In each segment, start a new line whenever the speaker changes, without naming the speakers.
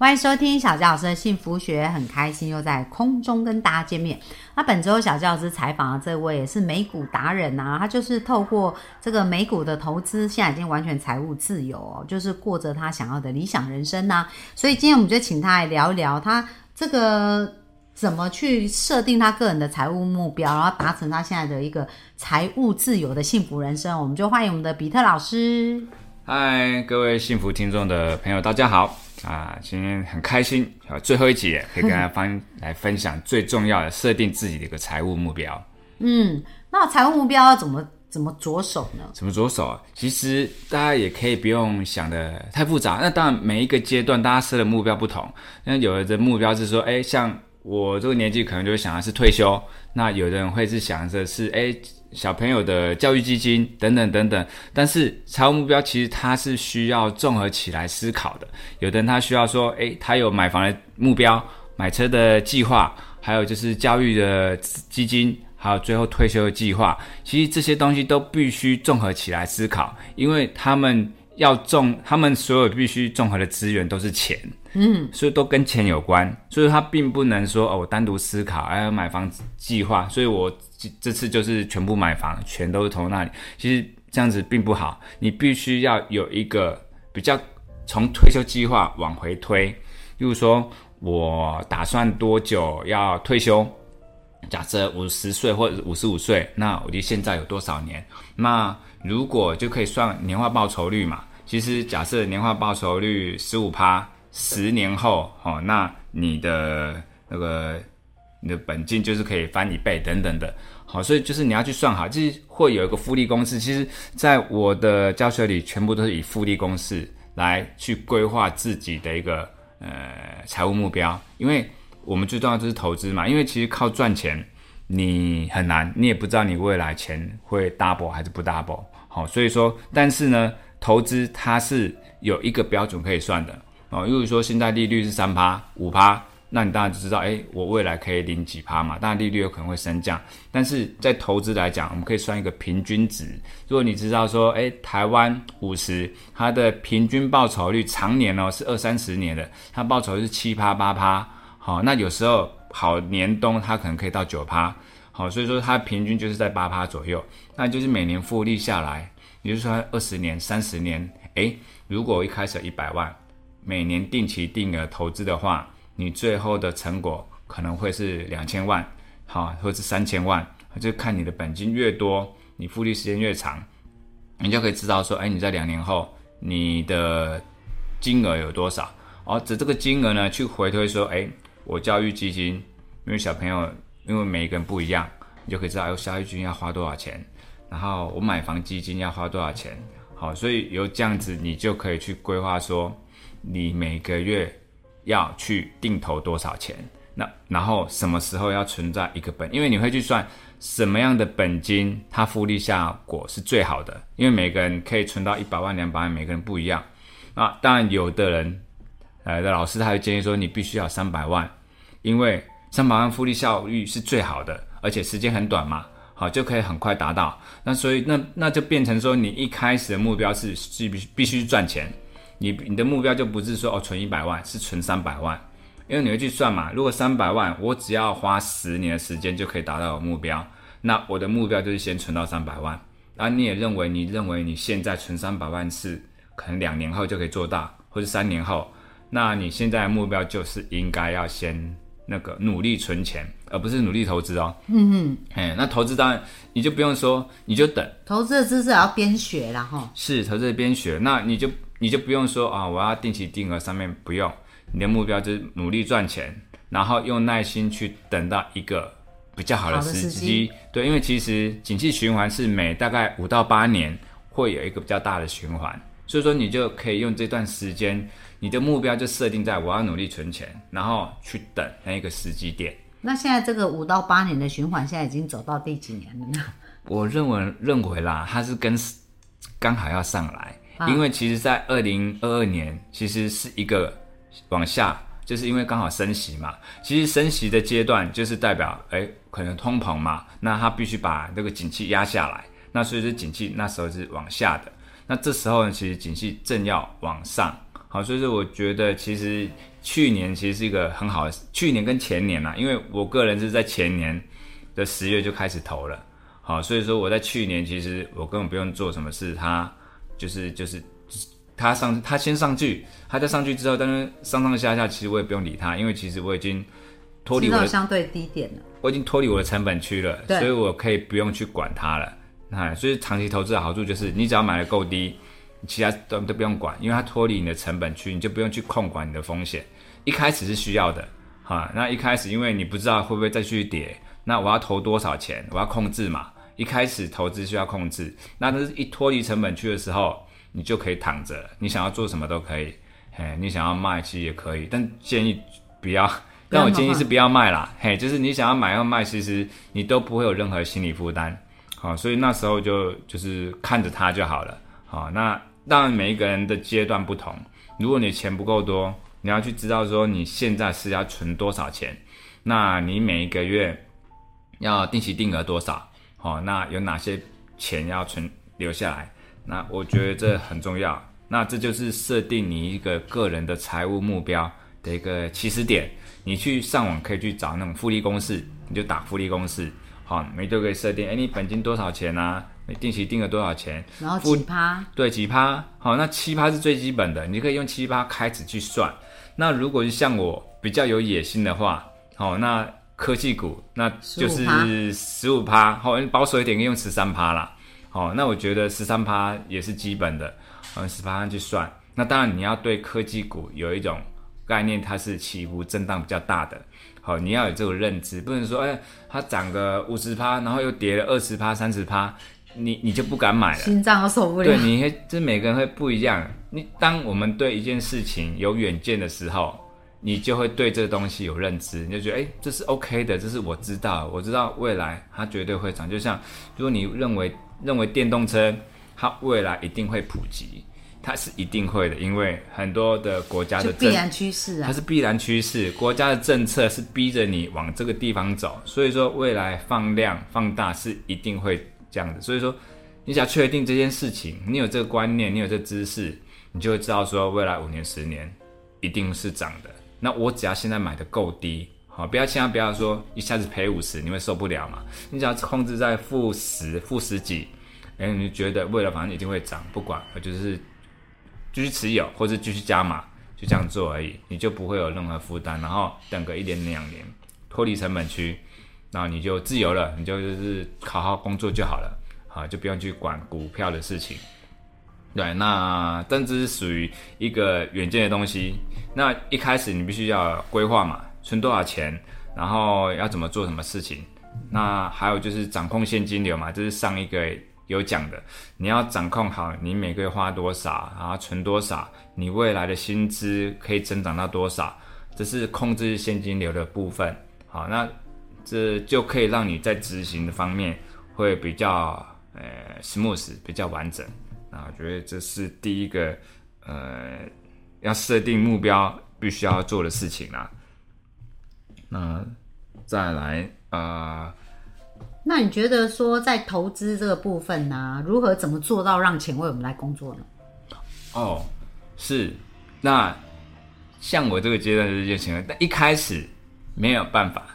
欢迎收听小教老师的幸福学，很开心又在空中跟大家见面。那本周小教老师采访的这位是美股达人啊，他就是透过这个美股的投资，现在已经完全财务自由哦，就是过着他想要的理想人生呐。所以今天我们就请他来聊一聊他这个怎么去设定他个人的财务目标，然后达成他现在的一个财务自由的幸福人生。我们就欢迎我们的比特老师。
嗨，各位幸福听众的朋友，大家好啊！今天很开心啊，最后一集可以跟大家分来分享最重要的设定自己的一个财务目标。
嗯，那财务目标要怎么怎么着手呢？
怎么着手啊？其实大家也可以不用想的太复杂。那当然，每一个阶段大家设的目标不同。那有的目标是说，哎，像我这个年纪可能就会想的是退休。那有的人会是想着是，哎。小朋友的教育基金等等等等，但是财务目标其实它是需要综合起来思考的。有的人他需要说，诶，他有买房的目标、买车的计划，还有就是教育的基金，还有最后退休的计划。其实这些东西都必须综合起来思考，因为他们要综，他们所有必须综合的资源都是钱，嗯，所以都跟钱有关。所以他并不能说哦，我单独思考，还要买房计划，所以我。这次就是全部买房，全都是投那里。其实这样子并不好，你必须要有一个比较从退休计划往回推。例如说，我打算多久要退休？假设五十岁或者五十五岁，那我离现在有多少年？那如果就可以算年化报酬率嘛？其实假设年化报酬率十五趴，十年后哦，那你的那个。你的本金就是可以翻一倍等等的，好，所以就是你要去算好，就是会有一个复利公式。其实，在我的教学里，全部都是以复利公式来去规划自己的一个呃财务目标。因为我们最重要就是投资嘛，因为其实靠赚钱你很难，你也不知道你未来钱会 double 还是不 double。好，所以说，但是呢，投资它是有一个标准可以算的哦。如说现在利率是三趴、五趴。那你当然就知道，哎，我未来可以领几趴嘛？当然利率有可能会升降，但是在投资来讲，我们可以算一个平均值。如果你知道说，哎，台湾五十，它的平均报酬率常年哦是二三十年的，它报酬是七趴八趴，好，那有时候好年冬它可能可以到九趴，好，所以说它平均就是在八趴左右，那就是每年复利下来，也就是说二十年、三十年，哎，如果一开始一百万，每年定期定额投资的话。你最后的成果可能会是两千万，好，或是三千万，就看你的本金越多，你复利时间越长，你就可以知道说，哎，你在两年后你的金额有多少？哦，指这个金额呢，去回推说，哎，我教育基金，因为小朋友，因为每一个人不一样，你就可以知道，哎，教育基金要花多少钱，然后我买房基金要花多少钱，好，所以有这样子，你就可以去规划说，你每个月。要去定投多少钱？那然后什么时候要存在一个本？因为你会去算什么样的本金，它复利效果是最好的。因为每个人可以存到一百万、两百万，每个人不一样。那当然，有的人，呃，的老师他会建议说，你必须要三百万，因为三百万复利效率是最好的，而且时间很短嘛，好就可以很快达到。那所以那那就变成说，你一开始的目标是是必必须赚钱。你你的目标就不是说哦存一百万，是存三百万，因为你会去算嘛。如果三百万，我只要花十年的时间就可以达到我目标，那我的目标就是先存到三百万。然后你也认为，你认为你现在存三百万是可能两年后就可以做到，或者三年后，那你现在的目标就是应该要先那个努力存钱，而不是努力投资哦。嗯嗯，哎，那投资当然你就不用说，你就等。
投资的知识要边学然后
是投资边学，那你就。你就不用说啊，我要定期定额，上面不用。你的目标就是努力赚钱，然后用耐心去等到一个比较好的时机。对，因为其实景气循环是每大概五到八年会有一个比较大的循环，所以说你就可以用这段时间，你的目标就设定在我要努力存钱，然后去等那一个时机点。
那现在这个五到八年的循环，现在已经走到第几年了呢？
我认为认为啦，它是跟刚好要上来。因为其实，在二零二二年，其实是一个往下，就是因为刚好升息嘛。其实升息的阶段，就是代表，哎，可能通膨嘛，那它必须把这个景气压下来。那所以说，景气那时候是往下的。那这时候呢，其实景气正要往上。好，所以说我觉得，其实去年其实是一个很好的，去年跟前年呐，因为我个人是在前年的十月就开始投了。好，所以说我在去年其实我根本不用做什么事，他就是就是他上他先上去，他再上去之后，但是上上下下其实我也不用理他，因为其实我已经脱离我的
相对低点了，
我已经脱离我的成本区了，所以我可以不用去管它了。那所以长期投资的好处就是，你只要买的够低，其他都都不用管，因为它脱离你的成本区，你就不用去控管你的风险。一开始是需要的，哈，那一开始因为你不知道会不会再去跌，那我要投多少钱，我要控制嘛。一开始投资需要控制，那这是一脱离成本区的时候，你就可以躺着，你想要做什么都可以，嘿，你想要卖其实也可以，但建议不要，但我建议是不要卖啦，嘿，就是你想要买要卖，其实你都不会有任何心理负担，好，所以那时候就就是看着它就好了，好，那当然每一个人的阶段不同，如果你钱不够多，你要去知道说你现在是要存多少钱，那你每一个月要定期定额多少？好，那有哪些钱要存留下来？那我觉得这很重要。那这就是设定你一个个人的财务目标的一个起始点。你去上网可以去找那种复利公式，你就打复利公式。好，每都可以设定。哎，你本金多少钱啊？你定期定额多少钱？
然后几趴？
对，几趴？好，那七趴是最基本的，你可以用七趴开始去算。那如果是像我比较有野心的话，好，那。科技股那就是十五趴，好保守一点可以用十三趴啦。好，那我觉得十三趴也是基本的，嗯，十趴去算。那当然你要对科技股有一种概念，它是起伏震荡比较大的。好，你要有这种认知，不能说哎，它涨个五十趴，然后又跌了二十趴、三十趴，你你就不敢买了，
心脏都受不了。
对，你会这每个人会不一样。你当我们对一件事情有远见的时候。你就会对这个东西有认知，你就觉得，哎，这是 OK 的，这是我知道，我知道未来它绝对会涨。就像如果你认为认为电动车它未来一定会普及，它是一定会的，因为很多的国家的
必然趋势啊，
它是必然趋势，国家的政策是逼着你往这个地方走，所以说未来放量放大是一定会这样的。所以说你想确定这件事情，你有这个观念，你有这知识，你就会知道说未来五年十年一定是涨的。那我只要现在买的够低，好，不要千万不要说一下子赔五十，你会受不了嘛？你只要控制在负十、负十几，哎，你觉得未来反正一定会涨，不管，就是继续持有或者继续加码，就这样做而已，你就不会有任何负担。然后等个一年两年，脱离成本区，然后你就自由了，你就就是好好工作就好了，好，就不用去管股票的事情。对，那但这是属于一个远见的东西。那一开始你必须要规划嘛，存多少钱，然后要怎么做什么事情。那还有就是掌控现金流嘛，这是上一个有讲的。你要掌控好你每个月花多少，然后存多少，你未来的薪资可以增长到多少，这是控制现金流的部分。好，那这就可以让你在执行的方面会比较呃 smooth，比较完整。啊，我觉得这是第一个，呃，要设定目标必须要做的事情啦。那再来啊，
那你觉得说在投资这个部分呢，如何怎么做到让钱为我们来工作呢？
哦，是，那像我这个阶段就是这些情况，但一开始没有办法，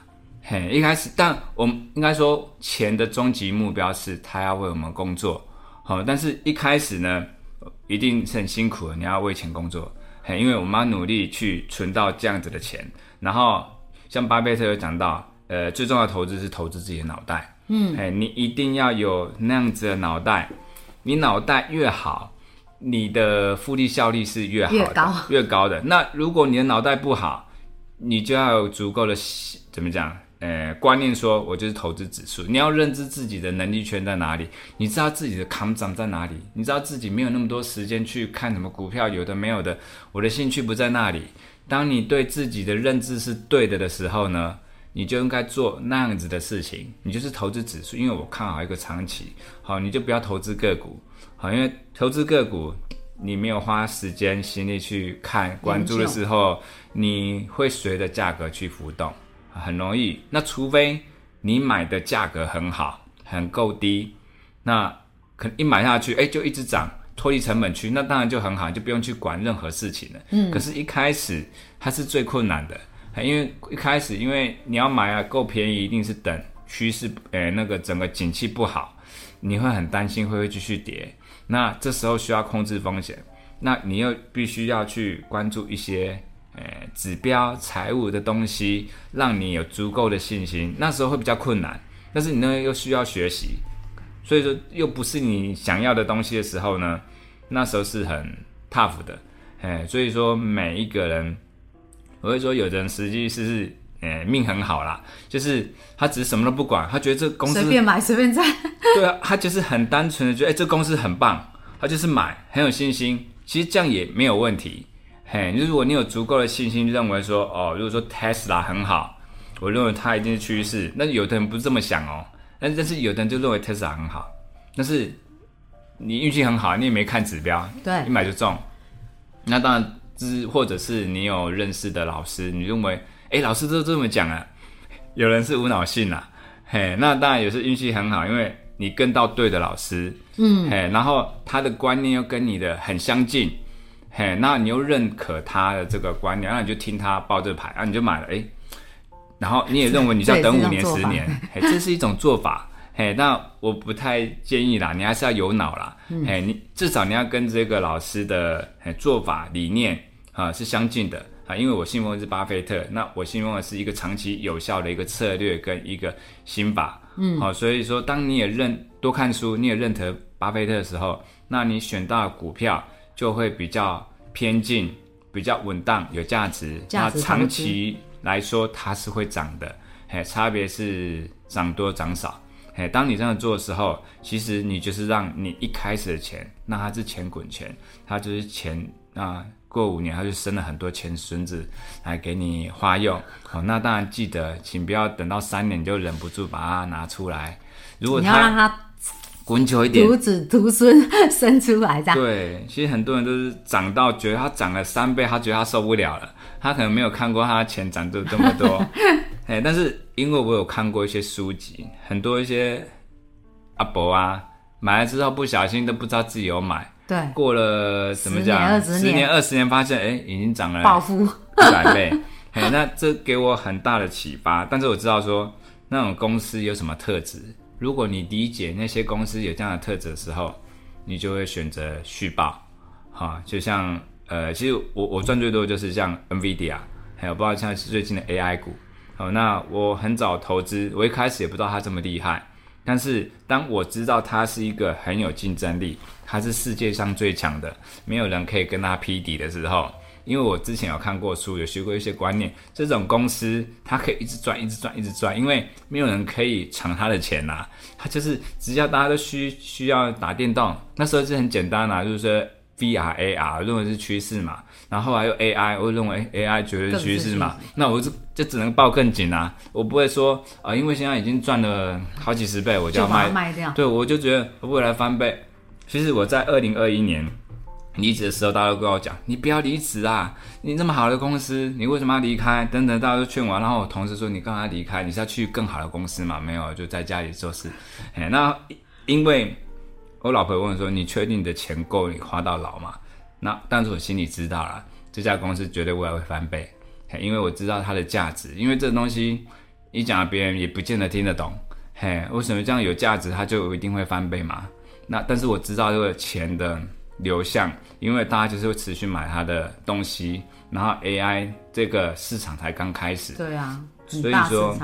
嘿，一开始，但我们应该说钱的终极目标是他要为我们工作。好，但是一开始呢，一定是很辛苦的。你要为钱工作，嘿，因为我们要努力去存到这样子的钱。然后，像巴菲特有讲到，呃，最重要的投资是投资自己的脑袋。嗯，哎，你一定要有那样子的脑袋。你脑袋越好，你的复利效率是越好
越高
越高的。那如果你的脑袋不好，你就要有足够的怎么讲？呃，观念说，我就是投资指数。你要认知自己的能力圈在哪里，你知道自己的扛涨在哪里，你知道自己没有那么多时间去看什么股票，有的没有的。我的兴趣不在那里。当你对自己的认知是对的的时候呢，你就应该做那样子的事情。你就是投资指数，因为我看好一个长期。好，你就不要投资个股。好，因为投资个股，你没有花时间心力去看关注的时候，你会随着价格去浮动，很容易。那除非你买的价格很好，很够低，那可一买下去，哎，就一直涨，脱离成本区，那当然就很好，就不用去管任何事情了。嗯。可是，一开始它是最困难的，因为一开始，因为你要买啊，够便宜，一定是等趋势，诶，那个整个景气不好，你会很担心会不会继续跌。那这时候需要控制风险，那你又必须要去关注一些。诶，指标财务的东西，让你有足够的信心，那时候会比较困难。但是你呢，又需要学习，所以说又不是你想要的东西的时候呢，那时候是很 tough 的。哎，所以说每一个人，我会说，有的人实际是是，诶，命很好啦，就是他只是什么都不管，他觉得这公司
随便买随便赚。
对啊，他就是很单纯的觉得，哎，这公司很棒，他就是买，很有信心。其实这样也没有问题。嘿，就如果你有足够的信心，认为说哦，如果说 Tesla 很好，我认为它一定是趋势。那有的人不是这么想哦，但但是有的人就认为 Tesla 很好，但是你运气很好，你也没看指标，
对，
一买就中。那当然，之或者是你有认识的老师，你认为哎，老师都这么讲啊，有人是无脑信呐，嘿，那当然也是运气很好，因为你跟到对的老师，嗯，嘿，然后他的观念又跟你的很相近。嘿，那你又认可他的这个观念，那你就听他报这牌，啊，你就买了，哎，然后你也认为你要等五年十年，嘿，这是一种做法，嘿，那我不太建议啦，你还是要有脑啦，嗯。嘿，你至少你要跟这个老师的做法理念啊是相近的。啊，因为我信奉的是巴菲特，那我信奉的是一个长期有效的一个策略跟一个心法，嗯，好，所以说当你也认多看书，你也认得巴菲特的时候，那你选到股票。就会比较偏近，比较稳当，有价值。那长期来说，它是会涨的。嘿，差别是涨多涨少。嘿，当你这样做的时候，其实你就是让你一开始的钱，那它是钱滚钱，它就是钱。啊过五年，它就生了很多钱孙子来给你花用。好，那当然记得，请不要等到三年就忍不住把它拿出来。如果你要让
他。
滚久一点，
徒子徒孙生出来这样。
对，其实很多人都是涨到觉得他涨了三倍，他觉得他受不了了。他可能没有看过他的钱涨这这么多，哎，但是因为我有看过一些书籍，很多一些阿伯啊，买了之后不小心都不知道自己有买。
对，
过了怎么讲？十年、二十年，发现哎，已经涨了
暴 富
一百倍。哎，那这给我很大的启发。但是我知道说，那种公司有什么特质？如果你理解那些公司有这样的特质的时候，你就会选择续报，哈，就像呃，其实我我赚最多就是像 NVIDIA，还有包括像是最近的 AI 股，好，那我很早投资，我一开始也不知道它这么厉害，但是当我知道它是一个很有竞争力，它是世界上最强的，没有人可以跟它匹敌的时候。因为我之前有看过书，有学过一些观念，这种公司它可以一直赚，一直赚，一直赚，因为没有人可以抢它的钱呐。它就是只要大家都需需要打电动，那时候是很简单呐，就是说 VR、AR 认为是趋势嘛，然后还有 AI，我认为 AI 绝对是趋势嘛。那我就就只能抱更紧啊，我不会说啊，因为现在已经赚了好几十倍，我就要卖
卖掉。
对，我就觉得未来翻倍。其实我在二零二一年。离职的时候，大家都跟我讲：“你不要离职啊！你这么好的公司，你为什么要离开？”等等，大家都劝我。然后我同事说：“你干嘛离开？你是要去更好的公司吗？”没有，就在家里做事。哎，那因为我老婆问说：“你确定你的钱够你花到老吗？”那但是我心里知道了，这家公司绝对未来会翻倍，因为我知道它的价值。因为这东西你讲别人也不见得听得懂。嘿，为什么这样有价值，它就一定会翻倍嘛？那但是我知道这个钱的。流向，因为大家就是会持续买它的东西，然后 AI 这个市场才刚开始。
对啊，所以说，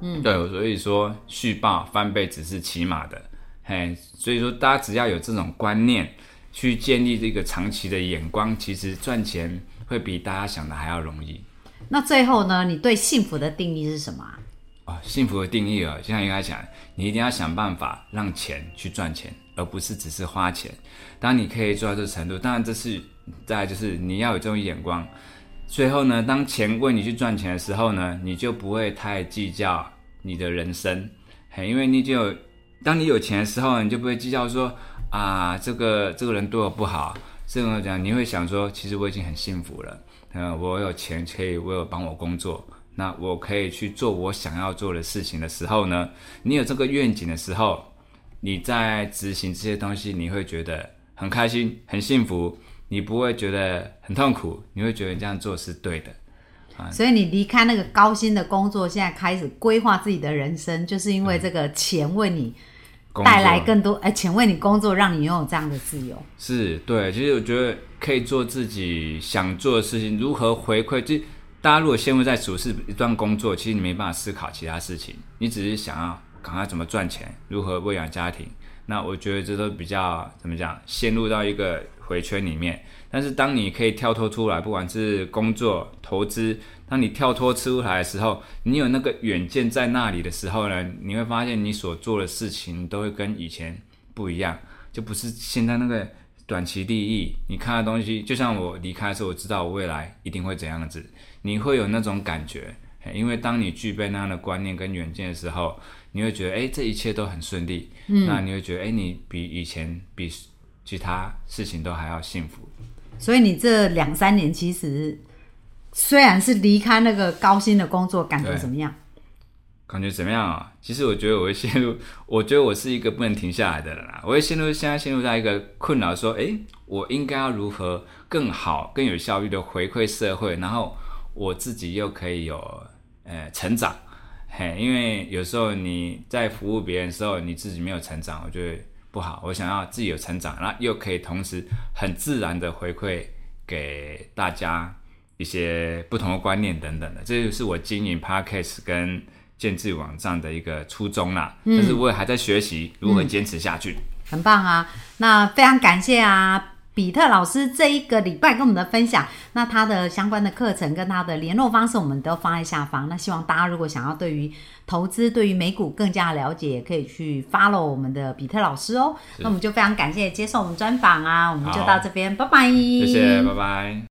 嗯，对，所以说续报翻倍只是起码的，嘿，所以说大家只要有这种观念，去建立这个长期的眼光，其实赚钱会比大家想的还要容易。
那最后呢，你对幸福的定义是什么啊？
哦，幸福的定义啊，就像应该讲，你一定要想办法让钱去赚钱。而不是只是花钱，当你可以做到这个程度，当然这是再就是你要有这种眼光。最后呢，当钱为你去赚钱的时候呢，你就不会太计较你的人生，嘿，因为你就当你有钱的时候，你就不会计较说啊，这个这个人对我不好，这种讲，你会想说，其实我已经很幸福了，嗯，我有钱可以为我帮我工作，那我可以去做我想要做的事情的时候呢，你有这个愿景的时候，你在执行这些东西，你会觉得很开心、很幸福，你不会觉得很痛苦，你会觉得这样做是对的。
所以你离开那个高薪的工作，现在开始规划自己的人生，就是因为这个钱为你带来更多，哎，钱为你工作，让你拥有这样的自由。
是对，其实我觉得可以做自己想做的事情，如何回馈？就大家如果陷入在主事一段工作，其实你没办法思考其他事情，你只是想要赶快怎么赚钱，如何喂养家庭。那我觉得这都比较怎么讲，陷入到一个回圈里面。但是当你可以跳脱出来，不管是工作、投资，当你跳脱出来的时候，你有那个远见在那里的时候呢，你会发现你所做的事情都会跟以前不一样，就不是现在那个短期利益。你看的东西，就像我离开的时候，我知道我未来一定会怎样子，你会有那种感觉。因为当你具备那样的观念跟远见的时候，你会觉得，哎，这一切都很顺利。嗯，那你会觉得，哎，你比以前比其他事情都还要幸福。
所以你这两三年其实虽然是离开那个高薪的工作，感觉怎么样？
感觉怎么样啊？其实我觉得我会陷入，我觉得我是一个不能停下来的人啊。我会陷入现在陷入在一个困扰，说，哎，我应该要如何更好、更有效率的回馈社会，然后我自己又可以有呃成长。嘿，因为有时候你在服务别人的时候，你自己没有成长，我觉得。不好，我想要自己有成长，那又可以同时很自然的回馈给大家一些不同的观念等等的，这就是我经营 podcast 跟建制网站的一个初衷啦。但是我也还在学习如何坚持下去。
很棒啊，那非常感谢啊。比特老师这一个礼拜跟我们的分享，那他的相关的课程跟他的联络方式，我们都放在下方。那希望大家如果想要对于投资、对于美股更加了解，也可以去 follow 我们的比特老师哦。那我们就非常感谢接受我们专访啊，我们就到这边，拜拜。
谢谢，拜拜。